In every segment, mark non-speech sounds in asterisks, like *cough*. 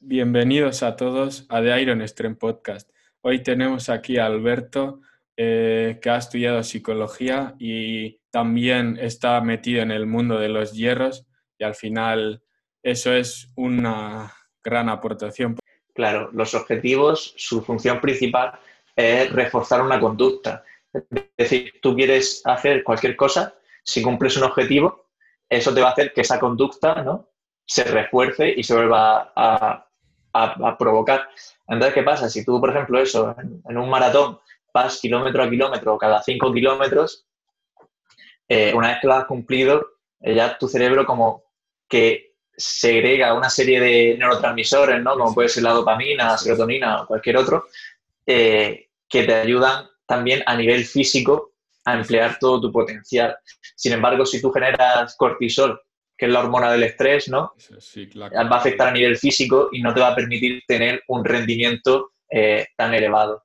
Bienvenidos a todos a The Iron Stream Podcast. Hoy tenemos aquí a Alberto, eh, que ha estudiado psicología y también está metido en el mundo de los hierros y al final eso es una gran aportación. Claro, los objetivos, su función principal es reforzar una conducta. Es decir, tú quieres hacer cualquier cosa, si cumples un objetivo, eso te va a hacer que esa conducta ¿no? se refuerce y se vuelva a, provocar. Entonces, ¿qué pasa? Si tú, por ejemplo, eso, en, un maratón vas kilómetro a kilómetro, cada cinco kilómetros, eh, una vez que lo has cumplido, eh, ya tu cerebro como que segrega una serie de neurotransmisores, ¿no? Como puede ser la dopamina, la serotonina o cualquier otro, eh, que te ayudan también a nivel físico a emplear todo tu potencial. Sin embargo, si tú generas cortisol, que es la hormona del estrés, ¿no? Va a afectar a nivel físico y no te va a permitir tener un rendimiento eh, tan elevado.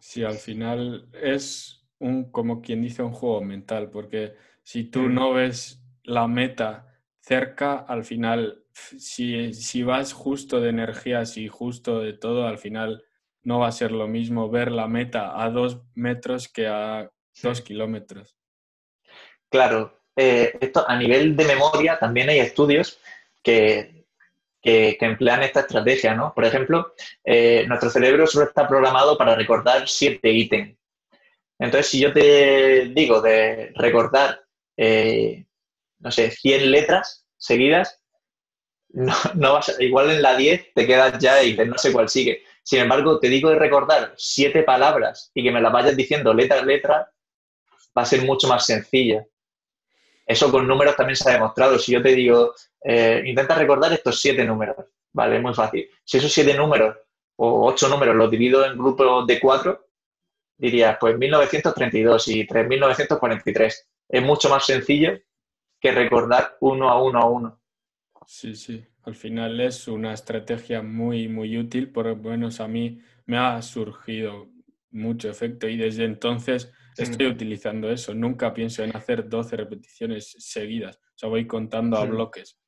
Sí, al final es un, como quien dice, un juego mental, porque si tú mm. no ves la meta cerca, al final, si, si vas justo de energías y justo de todo, al final no va a ser lo mismo ver la meta a dos metros que a dos kilómetros. Claro, eh, esto a nivel de memoria también hay estudios que, que, emplean esta estrategia, ¿no? Por ejemplo, eh, nuestro cerebro solo está programado para recordar siete ítems. Entonces, si yo te digo de recordar, eh, no sé, 100 letras seguidas, no, no vas igual en la 10 te quedas ya y no sé cuál sigue. Sin embargo, te digo de recordar siete palabras y que me las vayas diciendo letra a letra, va a ser mucho más sencilla. Eso con números también se ha demostrado. Si yo te digo, eh, intenta recordar estos siete números, ¿vale? Es muy fácil. Si esos siete números o ocho números los divido en grupos de cuatro, dirías, pues 1932 y 3943. Es mucho más sencillo que recordar uno a uno a uno. Sí, sí. Al final es una estrategia muy, muy útil, por lo menos a mí me ha surgido mucho efecto y desde entonces estoy utilizando eso. Nunca pienso en hacer 12 repeticiones seguidas, o sea, voy contando a bloques.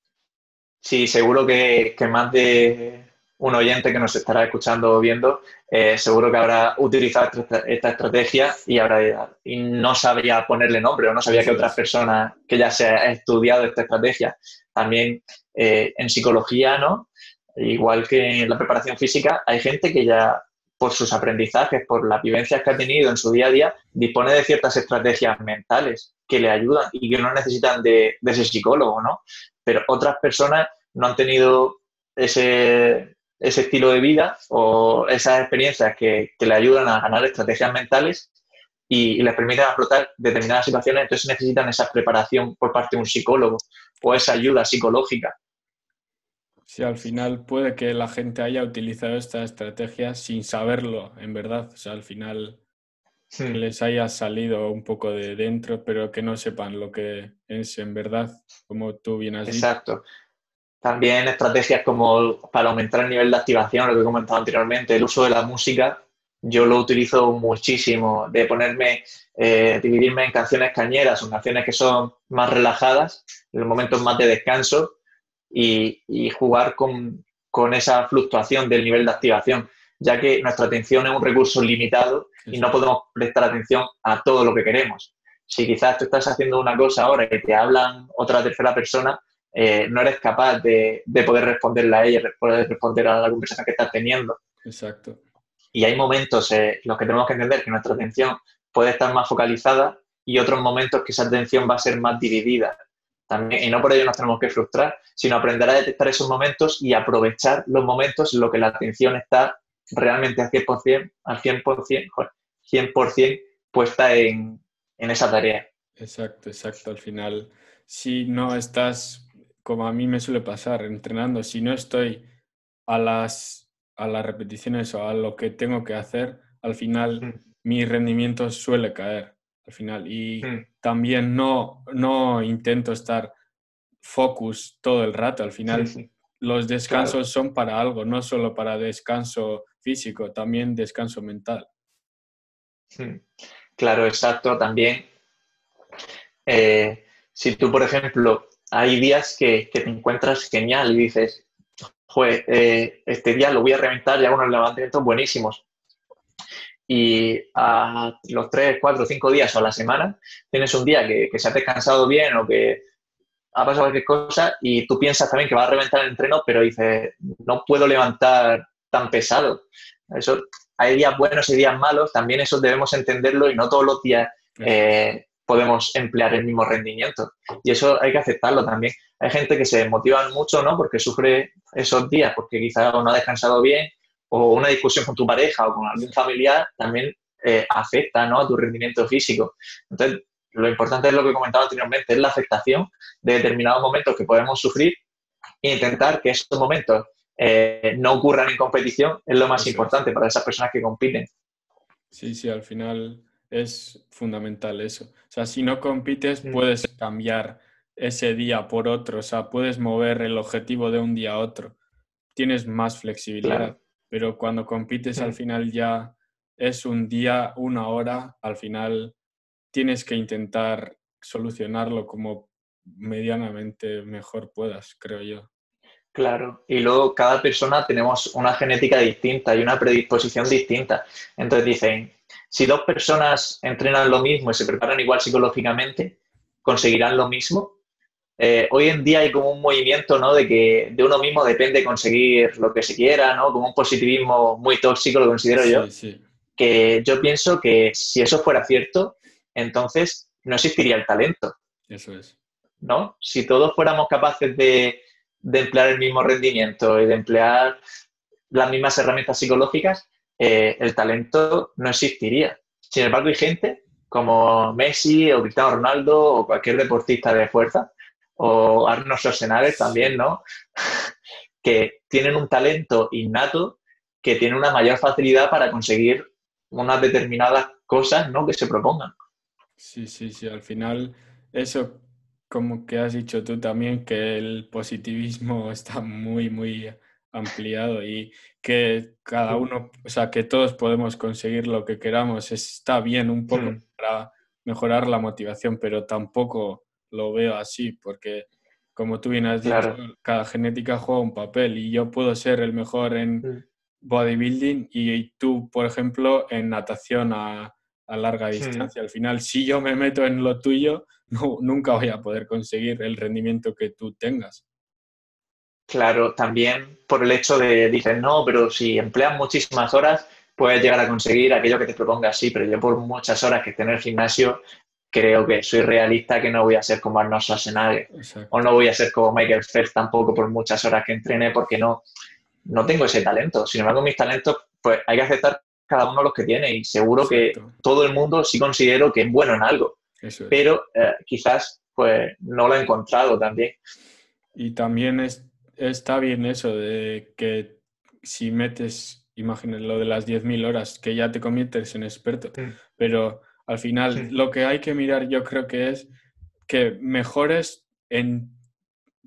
Sí, seguro que, más de un oyente que nos estará escuchando o viendo, eh, seguro que habrá utilizado esta, estrategia y, habrá, y no sabría ponerle nombre o no sabía que otras personas que ya se ha estudiado esta estrategia también eh, en psicología, ¿no? Igual que en la preparación física, hay gente que ya por sus aprendizajes, por las vivencias que ha tenido en su día a día, dispone de ciertas estrategias mentales que le ayudan y que no necesitan de, ese psicólogo, ¿no? Pero otras personas no han tenido ese, estilo de vida o esas experiencias que, le ayudan a ganar estrategias mentales y, les permiten afrontar determinadas situaciones, entonces necesitan esa preparación por parte de un psicólogo o esa ayuda psicológica. Sí, al final puede que la gente haya utilizado esta estrategia sin saberlo, en verdad. O sea, al final les haya salido un poco de dentro, pero que no sepan lo que es en verdad, como tú bien has dicho. Exacto. También estrategias como para aumentar el nivel de activación, lo que he comentado anteriormente, el uso de la música, yo lo utilizo muchísimo, de ponerme, eh, dividirme en canciones cañeras o canciones que son más relajadas, en los momentos más de descanso, y, jugar con, esa fluctuación del nivel de activación, ya que nuestra atención es un recurso limitado y no podemos prestar atención a todo lo que queremos. Si quizás tú estás haciendo una cosa ahora y te hablan otra tercera persona, eh, no eres capaz de, poder responderle a ella, poder responder a la conversación que estás teniendo. Exacto. Y hay momentos en los que tenemos que entender que nuestra atención puede estar más focalizada y otros momentos que esa atención va a ser más dividida. También, y no por ello nos tenemos que frustrar, sino aprender a detectar esos momentos y aprovechar los momentos en los que la atención está realmente al 100%, al 100%, 100% puesta en, en esa tarea. Exacto, exacto. Al final, si no estás, como a mí me suele pasar, entrenando, si no estoy a las, a las repeticiones o a lo que tengo que hacer, al final mm. mi rendimiento suele caer al final. Y mm. también no, no intento estar focus todo el rato. Al final, los descansos son para algo, no solo para descanso físico, también descanso mental. Claro, exacto. También, eh, si tú, por ejemplo, hay días que, te encuentras genial y dices, pues este día lo voy a reventar y hago unos levantamientos buenísimos. Y a los tres, cuatro, cinco días o a la semana tienes un día que, que se ha descansado bien o que ha pasado cualquier cosa y tú piensas también que va a reventar el entreno, pero dices, no puedo levantar tan pesado. Eso, hay días buenos y días malos, también eso debemos entenderlo y no todos los días eh, podemos emplear el mismo rendimiento. Y eso hay que aceptarlo también. Hay gente que se motiva mucho, ¿no? Porque sufre esos días, porque quizás no ha descansado bien, o una discusión con tu pareja o con algún familiar también eh, afecta, ¿no? A tu rendimiento físico. Entonces, lo importante es lo que comentaba anteriormente, es la aceptación de determinados momentos que podemos sufrir e intentar que esos momentos eh, no ocurran en competición es lo más importante para esas personas que compiten. Sí, sí, al final es fundamental eso. O sea, si no compites, mm. puedes cambiar ese día por otro, o sea, puedes mover el objetivo de un día a otro. Tienes más flexibilidad, pero cuando compites al final ya es un día, una hora, al final tienes que intentar solucionarlo como medianamente mejor puedas, creo yo. Claro, y luego cada persona tenemos una genética distinta y una predisposición distinta. Entonces dicen, si dos personas entrenan lo mismo y se preparan igual psicológicamente, ¿conseguirán lo mismo? Eh, hoy en día hay como un movimiento ¿no? de que de uno mismo depende conseguir lo que se quiera, ¿no? como un positivismo muy tóxico, lo considero yo. Que yo pienso que si eso fuera cierto, entonces no existiría el talento. Eso es. ¿No? Si todos fuéramos capaces de, emplear el mismo rendimiento y de emplear las mismas herramientas psicológicas, eh, el talento no existiría. Sin embargo, hay gente como Messi o Cristiano Ronaldo o cualquier deportista de fuerza, o Arnold Schwarzenegger también, ¿no? *laughs* que tienen un talento innato que tiene una mayor facilidad para conseguir unas determinadas cosas ¿no? que se propongan. Sí, sí, sí, al final eso como que has dicho tú también, que el positivismo *laughs* está muy, muy ampliado y que cada uno, o sea, que todos podemos conseguir lo que queramos, está bien un poco hmm. para mejorar la motivación, pero tampoco lo veo así, porque como tú bien has dicho, cada genética juega un papel y yo puedo ser el mejor en hmm. bodybuilding y tú, por ejemplo, en natación a a larga distancia. Al final, si yo me meto en lo tuyo, *laughs* no, nunca voy a poder conseguir el rendimiento que tú tengas. Claro, también por el hecho de, dicen, no, pero si empleas muchísimas horas, puedes llegar a conseguir aquello que te propongas, sí, pero yo por muchas horas que esté en el gimnasio, creo que soy realista que no voy a ser como Arnold Schwarzenegger. O no voy a ser como Michael Phelps tampoco por muchas horas que entrene porque no, no tengo ese talento. Sin embargo, mis talentos, pues hay que aceptar cada uno los que tiene y seguro que todo el mundo sí considero que es bueno en algo, pero eh, quizás pues no lo ha encontrado también. Y también es, está bien eso de que si metes, imagínate lo de las 10.000 horas, que ya te conviertes en experto, pero al final lo que hay que mirar yo creo que es que mejores en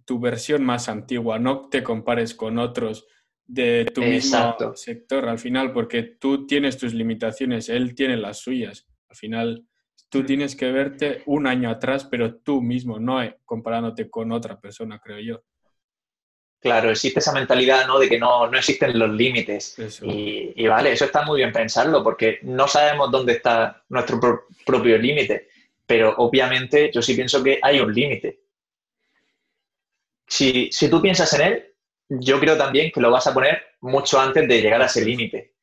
tu versión más antigua, no te compares con otros de tu mismo sector al final, porque tú tienes tus limitaciones, él tiene las suyas. Al final, tú tienes que verte un año atrás, pero tú mismo, no comparándote con otra persona, creo yo. Claro, existe esa mentalidad ¿no? de que no, existen los límites. Y, vale, eso está muy bien pensarlo, porque no sabemos dónde está nuestro propio límite, pero obviamente yo sí pienso que hay un límite. Si, si tú piensas en él, yo creo también que lo vas a poner mucho antes de llegar a ese límite.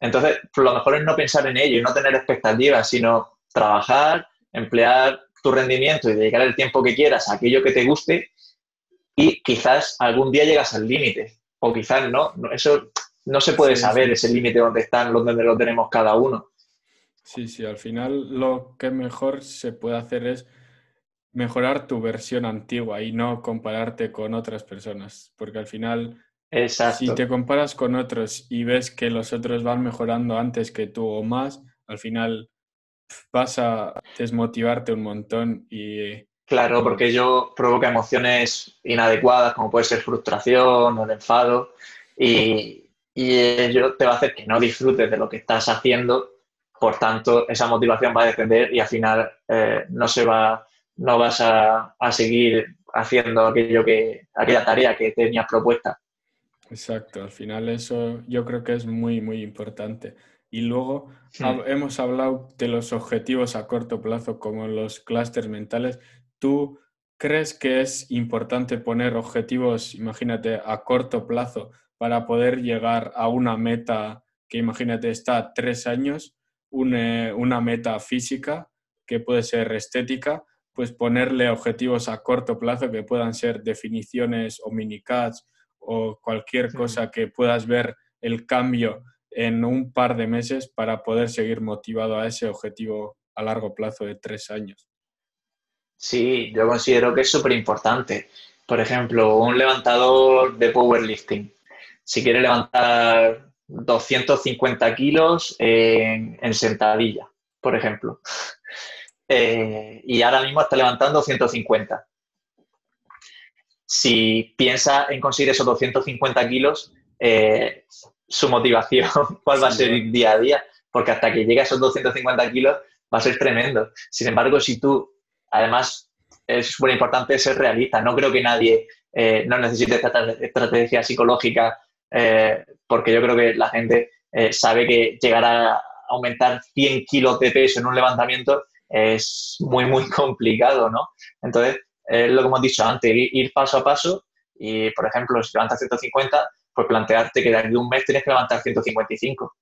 Entonces, lo mejor es no pensar en ello y no tener expectativas, sino trabajar, emplear tu rendimiento y dedicar el tiempo que quieras a aquello que te guste y quizás algún día llegas al límite o quizás no. Eso no se puede saber, ese límite donde están, donde lo tenemos cada uno. Sí, sí, al final lo que mejor se puede hacer es mejorar tu versión antigua y no compararte con otras personas, porque al final, si te comparas con otros y ves que los otros van mejorando antes que tú o más, al final vas a desmotivarte un montón y... Claro, porque ello provoca emociones inadecuadas, como puede ser frustración o el enfado, y, y ello te va a hacer que no disfrutes de lo que estás haciendo, por tanto, esa motivación va a depender y al final eh, no se va no vas a, seguir haciendo aquello que, aquella tarea que tenías propuesta. Exacto, al final eso yo creo que es muy, muy importante. Y luego Hmm. hemos hablado de los objetivos a corto plazo como los clústeres mentales. ¿Tú crees que es importante poner objetivos, imagínate, a corto plazo para poder llegar a una meta que, imagínate, está a tres años, una, una meta física que puede ser estética, pues ponerle objetivos a corto plazo que puedan ser definiciones o minicats o cualquier cosa que puedas ver el cambio en un par de meses para poder seguir motivado a ese objetivo a largo plazo de tres años. Sí, yo considero que es súper importante. Por ejemplo, un levantador de powerlifting. Si quiere levantar 250 kilos en, en sentadilla, por ejemplo. *laughs* Eh, y ahora mismo está levantando 150. Si piensa en conseguir esos 250 kilos, eh, su motivación, *laughs* cuál va a ser día a día, porque hasta que llegue a esos 250 kilos va a ser tremendo. Sin embargo, si tú, además, es súper importante ser realista. No creo que nadie eh, no necesite esta estrategia psicológica, eh, porque yo creo que la gente eh, sabe que llegar a aumentar 100 kilos de peso en un levantamiento es muy, muy *laughs* complicado, ¿no? Entonces, es lo que hemos dicho antes, ir paso a paso y, por ejemplo, si levantas 150, pues plantearte que de aquí a un mes tienes que levantar 155.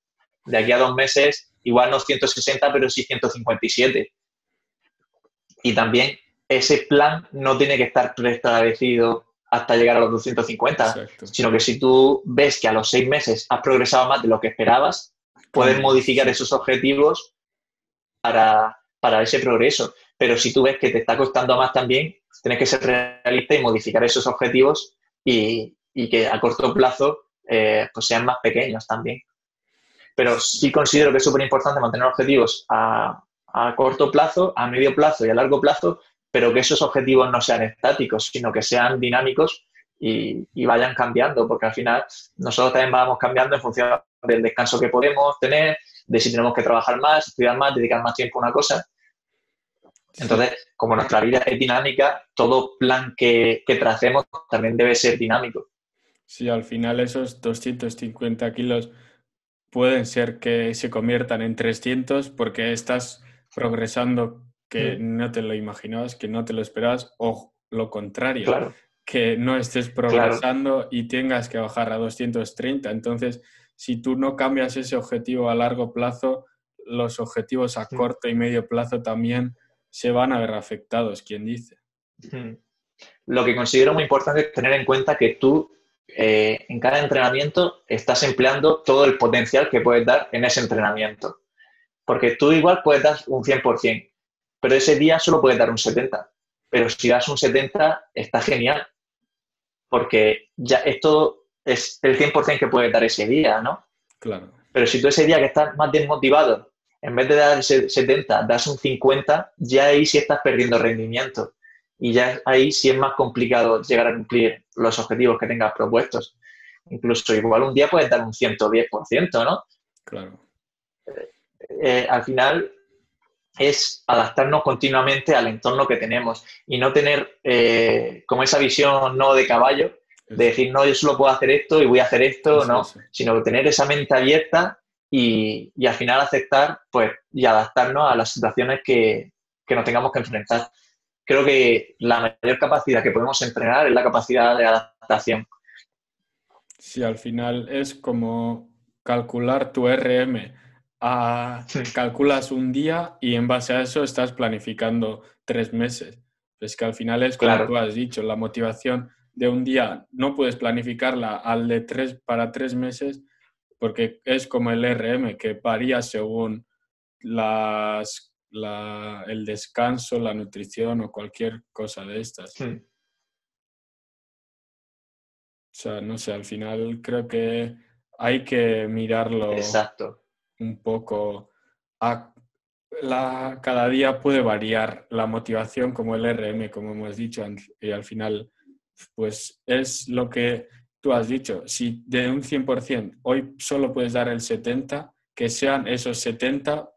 De aquí a dos meses, igual no 160, pero sí 157. Y también ese plan no tiene que estar preestablecido hasta llegar a los 250, Exacto. sino que si tú ves que a los seis meses has progresado más de lo que esperabas, puedes modificar esos objetivos para, para ese progreso. Pero si tú ves que te está costando más también, tienes que ser realista y modificar esos objetivos y, y que a corto plazo eh, pues sean más pequeños también. Pero sí considero que es súper importante mantener objetivos a, a corto plazo, a medio plazo y a largo plazo, pero que esos objetivos no sean estáticos, sino que sean dinámicos y, y vayan cambiando, porque al final nosotros también vamos cambiando en función del descanso que podemos tener, de si tenemos que trabajar más, estudiar más, dedicar más tiempo a una cosa. Entonces, como nuestra vida es dinámica, todo plan que, que tracemos también debe ser dinámico. Sí, al final esos 250 kilos pueden ser que se conviertan en 300 porque estás progresando que Mm. no te lo imaginabas, que no te lo esperabas, o lo contrario, Claro, que no estés progresando y tengas que bajar a 230. Entonces, si tú no cambias ese objetivo a largo plazo, los objetivos a Mm. corto y medio plazo también se van a ver afectados, quien dice. Mm. Lo que considero muy importante es tener en cuenta que tú eh, en cada entrenamiento estás empleando todo el potencial que puedes dar en ese entrenamiento. Porque tú igual puedes dar un 100%, pero ese día solo puedes dar un 70%. Pero si das un 70%, está genial. Porque ya esto es el 100% que puedes dar ese día, ¿no? Claro. Pero si tú ese día que estás más desmotivado, en vez de dar ese 70, das un 50, ya ahí sí estás perdiendo rendimiento. Y ya ahí sí es más complicado llegar a cumplir los objetivos que tengas propuestos. Incluso igual un día puedes dar un 110%, ¿no? Claro. Eh, al final es adaptarnos continuamente al entorno que tenemos y no tener eh, como esa visión no de caballo, de decir, no, yo solo puedo hacer esto y voy a hacer esto, no, sino tener esa mente abierta y, y al final aceptar pues, y adaptarnos a las situaciones que, que nos tengamos que enfrentar. Creo que la mayor capacidad que podemos entrenar es la capacidad de adaptación. Sí, al final es como calcular tu RM. A- Sí. calculas un día y en base a eso estás planificando tres meses. Es que al final es como Claro. tú has dicho, la motivación de un día no puedes planificarla al de tres para tres meses porque es como el RM que varía según las, la- el descanso, la nutrición o cualquier cosa de estas. O sea, no sé, al final creo que hay que mirarlo Exacto. Un poco. a- la, cada día puede variar la motivación como el RM, como hemos dicho, y al final, pues es lo que tú has dicho. Si de un 100% hoy solo puedes dar el 70, que sean esos 70